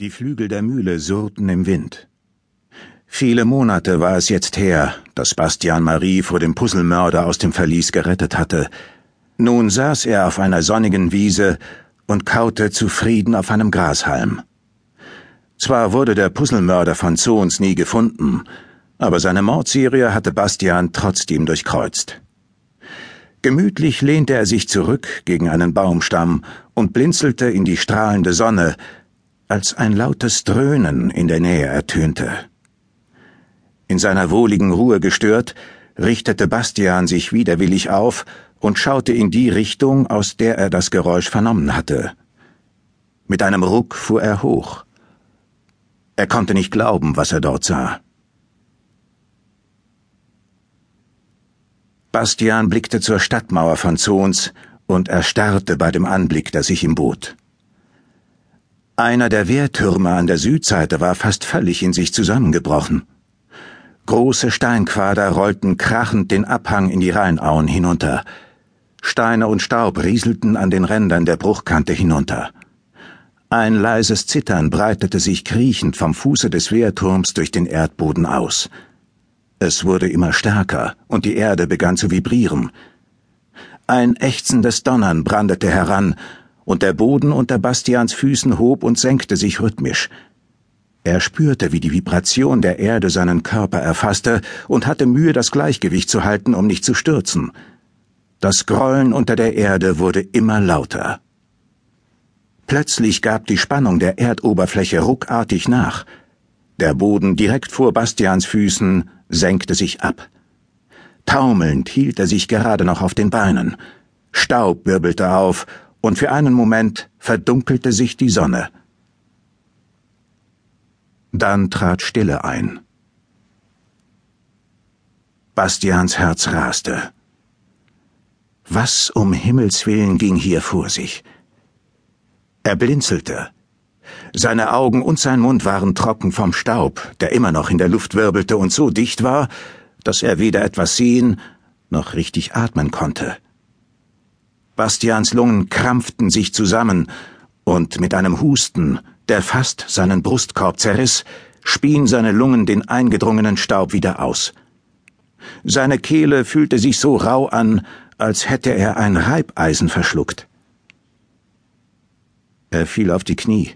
Die Flügel der Mühle surrten im Wind. Viele Monate war es jetzt her, dass Bastian Marie vor dem Puzzlemörder aus dem Verlies gerettet hatte. Nun saß er auf einer sonnigen Wiese und kaute zufrieden auf einem Grashalm. Zwar wurde der Puzzlemörder von Zons nie gefunden, aber seine Mordserie hatte Bastian trotzdem durchkreuzt. Gemütlich lehnte er sich zurück gegen einen Baumstamm und blinzelte in die strahlende Sonne, als ein lautes Dröhnen in der Nähe ertönte. In seiner wohligen Ruhe gestört, richtete Bastian sich widerwillig auf und schaute in die Richtung, aus der er das Geräusch vernommen hatte. Mit einem Ruck fuhr er hoch. Er konnte nicht glauben, was er dort sah. Bastian blickte zur Stadtmauer von Zons und erstarrte bei dem Anblick, der sich ihm bot. Einer der Wehrtürme an der Südseite war fast völlig in sich zusammengebrochen. Große Steinquader rollten krachend den Abhang in die Rheinauen hinunter. Steine und Staub rieselten an den Rändern der Bruchkante hinunter. Ein leises Zittern breitete sich kriechend vom Fuße des Wehrturms durch den Erdboden aus. Es wurde immer stärker, und die Erde begann zu vibrieren. Ein ächzendes Donnern brandete heran, und der Boden unter Bastians Füßen hob und senkte sich rhythmisch. Er spürte, wie die Vibration der Erde seinen Körper erfasste und hatte Mühe, das Gleichgewicht zu halten, um nicht zu stürzen. Das Grollen unter der Erde wurde immer lauter. Plötzlich gab die Spannung der Erdoberfläche ruckartig nach. Der Boden direkt vor Bastians Füßen senkte sich ab. Taumelnd hielt er sich gerade noch auf den Beinen. Staub wirbelte auf und für einen Moment verdunkelte sich die Sonne. Dann trat Stille ein. Bastians Herz raste. Was um Himmels willen ging hier vor sich? Er blinzelte. Seine Augen und sein Mund waren trocken vom Staub, der immer noch in der Luft wirbelte und so dicht war, dass er weder etwas sehen noch richtig atmen konnte. Bastians Lungen krampften sich zusammen, und mit einem Husten, der fast seinen Brustkorb zerriss, spien seine Lungen den eingedrungenen Staub wieder aus. Seine Kehle fühlte sich so rau an, als hätte er ein Reibeisen verschluckt. Er fiel auf die Knie,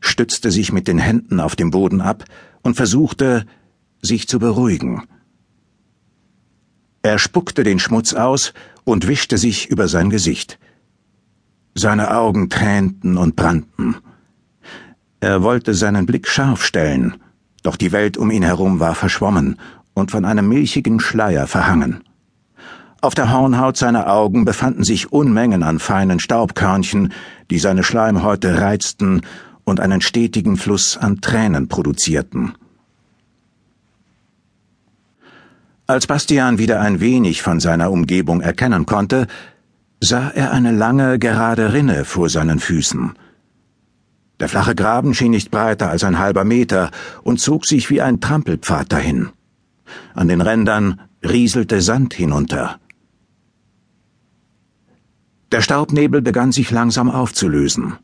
stützte sich mit den Händen auf dem Boden ab und versuchte, sich zu beruhigen. Er spuckte den Schmutz aus und wischte sich über sein Gesicht. Seine Augen tränten und brannten. Er wollte seinen Blick scharf stellen, doch die Welt um ihn herum war verschwommen und von einem milchigen Schleier verhangen. Auf der Hornhaut seiner Augen befanden sich Unmengen an feinen Staubkörnchen, die seine Schleimhäute reizten und einen stetigen Fluss an Tränen produzierten. Als Bastian wieder ein wenig von seiner Umgebung erkennen konnte, sah er eine lange, gerade Rinne vor seinen Füßen. Der flache Graben schien nicht breiter als ein halber Meter und zog sich wie ein Trampelpfad dahin. An den Rändern rieselte Sand hinunter. Der Staubnebel begann sich langsam aufzulösen.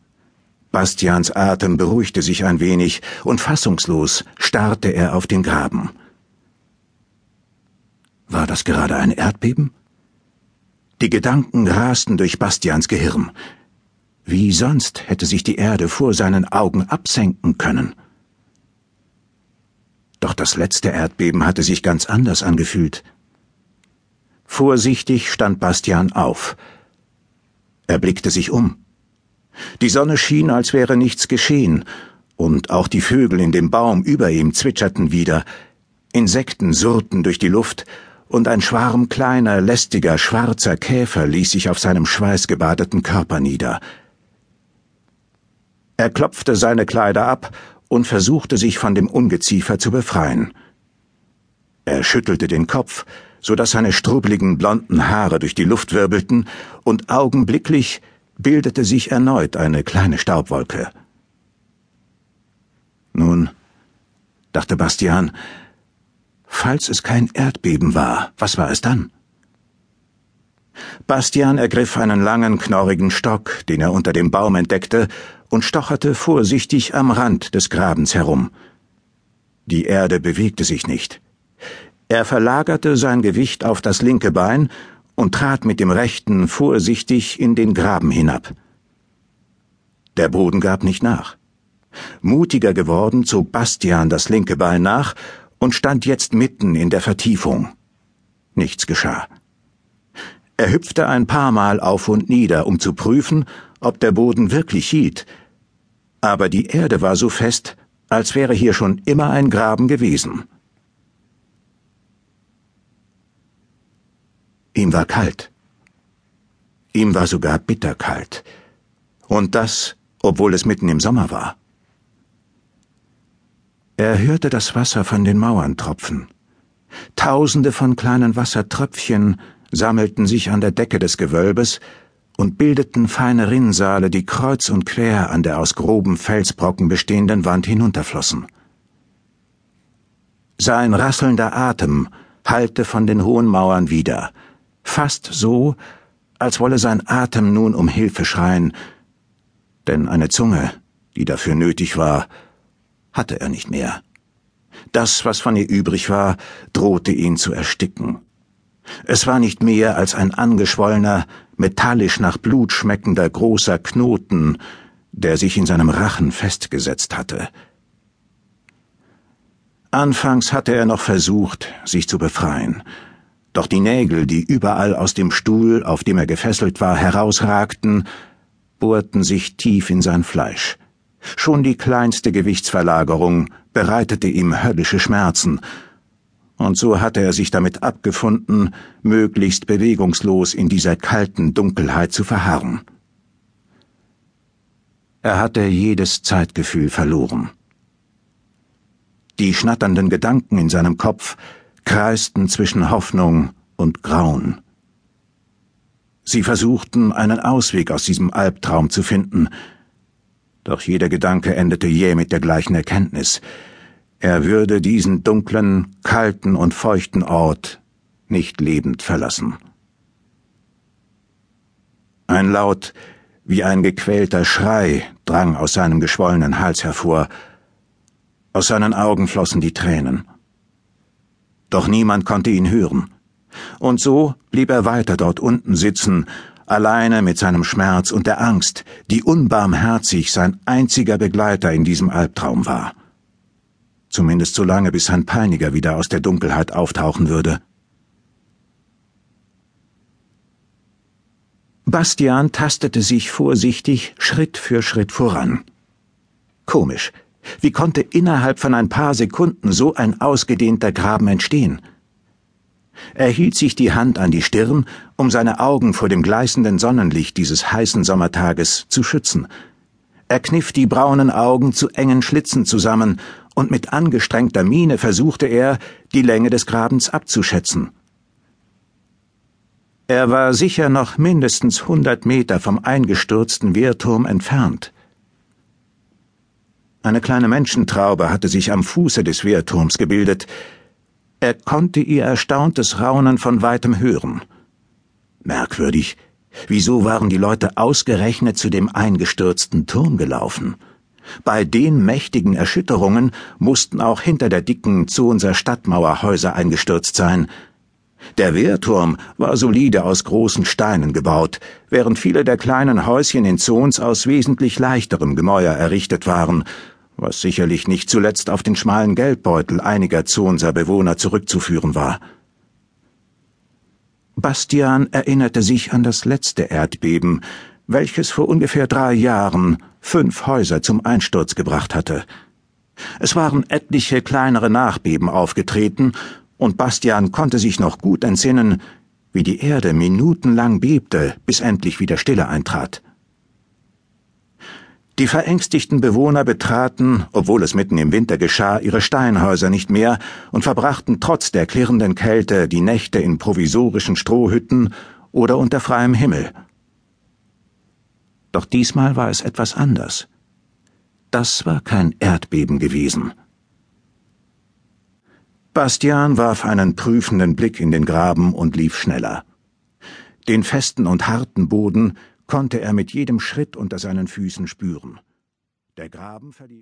Bastians Atem beruhigte sich ein wenig, und fassungslos starrte er auf den Graben. War das gerade ein Erdbeben? Die Gedanken rasten durch Bastians Gehirn. Wie sonst hätte sich die Erde vor seinen Augen absenken können? Doch das letzte Erdbeben hatte sich ganz anders angefühlt. Vorsichtig stand Bastian auf. Er blickte sich um. Die Sonne schien, als wäre nichts geschehen, und auch die Vögel in dem Baum über ihm zwitscherten wieder, Insekten surrten durch die Luft, und ein Schwarm kleiner, lästiger, schwarzer Käfer ließ sich auf seinem schweißgebadeten Körper nieder. Er klopfte seine Kleider ab und versuchte sich von dem Ungeziefer zu befreien. Er schüttelte den Kopf, so dass seine strubbeligen blonden Haare durch die Luft wirbelten, und augenblicklich bildete sich erneut eine kleine Staubwolke. Nun, dachte Bastian, Falls es kein Erdbeben war, was war es dann? Bastian ergriff einen langen, knorrigen Stock, den er unter dem Baum entdeckte, und stocherte vorsichtig am Rand des Grabens herum. Die Erde bewegte sich nicht. Er verlagerte sein Gewicht auf das linke Bein und trat mit dem rechten vorsichtig in den Graben hinab. Der Boden gab nicht nach. Mutiger geworden zog Bastian das linke Bein nach und stand jetzt mitten in der Vertiefung. Nichts geschah. Er hüpfte ein paar Mal auf und nieder, um zu prüfen, ob der Boden wirklich hielt, aber die Erde war so fest, als wäre hier schon immer ein Graben gewesen. Ihm war kalt. Ihm war sogar bitterkalt. Und das, obwohl es mitten im Sommer war. Er hörte das Wasser von den Mauern tropfen. Tausende von kleinen Wassertröpfchen sammelten sich an der Decke des Gewölbes und bildeten feine Rinnsale, die kreuz und quer an der aus groben Felsbrocken bestehenden Wand hinunterflossen. Sein rasselnder Atem hallte von den hohen Mauern wieder, fast so, als wolle sein Atem nun um Hilfe schreien, denn eine Zunge, die dafür nötig war, hatte er nicht mehr. Das, was von ihr übrig war, drohte ihn zu ersticken. Es war nicht mehr als ein angeschwollener, metallisch nach Blut schmeckender großer Knoten, der sich in seinem Rachen festgesetzt hatte. Anfangs hatte er noch versucht, sich zu befreien, doch die Nägel, die überall aus dem Stuhl, auf dem er gefesselt war, herausragten, bohrten sich tief in sein Fleisch. Schon die kleinste Gewichtsverlagerung bereitete ihm höllische Schmerzen, und so hatte er sich damit abgefunden, möglichst bewegungslos in dieser kalten Dunkelheit zu verharren. Er hatte jedes Zeitgefühl verloren. Die schnatternden Gedanken in seinem Kopf kreisten zwischen Hoffnung und Grauen. Sie versuchten, einen Ausweg aus diesem Albtraum zu finden, doch jeder Gedanke endete jäh mit der gleichen Erkenntnis. Er würde diesen dunklen, kalten und feuchten Ort nicht lebend verlassen. Ein Laut wie ein gequälter Schrei drang aus seinem geschwollenen Hals hervor. Aus seinen Augen flossen die Tränen. Doch niemand konnte ihn hören. Und so blieb er weiter dort unten sitzen, alleine mit seinem Schmerz und der Angst, die unbarmherzig sein einziger Begleiter in diesem Albtraum war. Zumindest so lange, bis sein Peiniger wieder aus der Dunkelheit auftauchen würde. Bastian tastete sich vorsichtig Schritt für Schritt voran. Komisch, wie konnte innerhalb von ein paar Sekunden so ein ausgedehnter Graben entstehen? Er hielt sich die Hand an die Stirn, um seine Augen vor dem gleißenden Sonnenlicht dieses heißen Sommertages zu schützen. Er kniff die braunen Augen zu engen Schlitzen zusammen, und mit angestrengter Miene versuchte er, die Länge des Grabens abzuschätzen. Er war sicher noch mindestens hundert Meter vom eingestürzten Wehrturm entfernt. Eine kleine Menschentraube hatte sich am Fuße des Wehrturms gebildet, er konnte ihr erstauntes Raunen von weitem hören. Merkwürdig, wieso waren die Leute ausgerechnet zu dem eingestürzten Turm gelaufen? Bei den mächtigen Erschütterungen mussten auch hinter der dicken Zonser Stadtmauer Häuser eingestürzt sein. Der Wehrturm war solide aus großen Steinen gebaut, während viele der kleinen Häuschen in Zons aus wesentlich leichterem Gemäuer errichtet waren was sicherlich nicht zuletzt auf den schmalen Geldbeutel einiger Zonser Bewohner zurückzuführen war. Bastian erinnerte sich an das letzte Erdbeben, welches vor ungefähr drei Jahren fünf Häuser zum Einsturz gebracht hatte. Es waren etliche kleinere Nachbeben aufgetreten, und Bastian konnte sich noch gut entsinnen, wie die Erde minutenlang bebte, bis endlich wieder Stille eintrat. Die verängstigten Bewohner betraten, obwohl es mitten im Winter geschah, ihre Steinhäuser nicht mehr und verbrachten trotz der klirrenden Kälte die Nächte in provisorischen Strohhütten oder unter freiem Himmel. Doch diesmal war es etwas anders. Das war kein Erdbeben gewesen. Bastian warf einen prüfenden Blick in den Graben und lief schneller. Den festen und harten Boden konnte er mit jedem Schritt unter seinen Füßen spüren. Der Graben verlief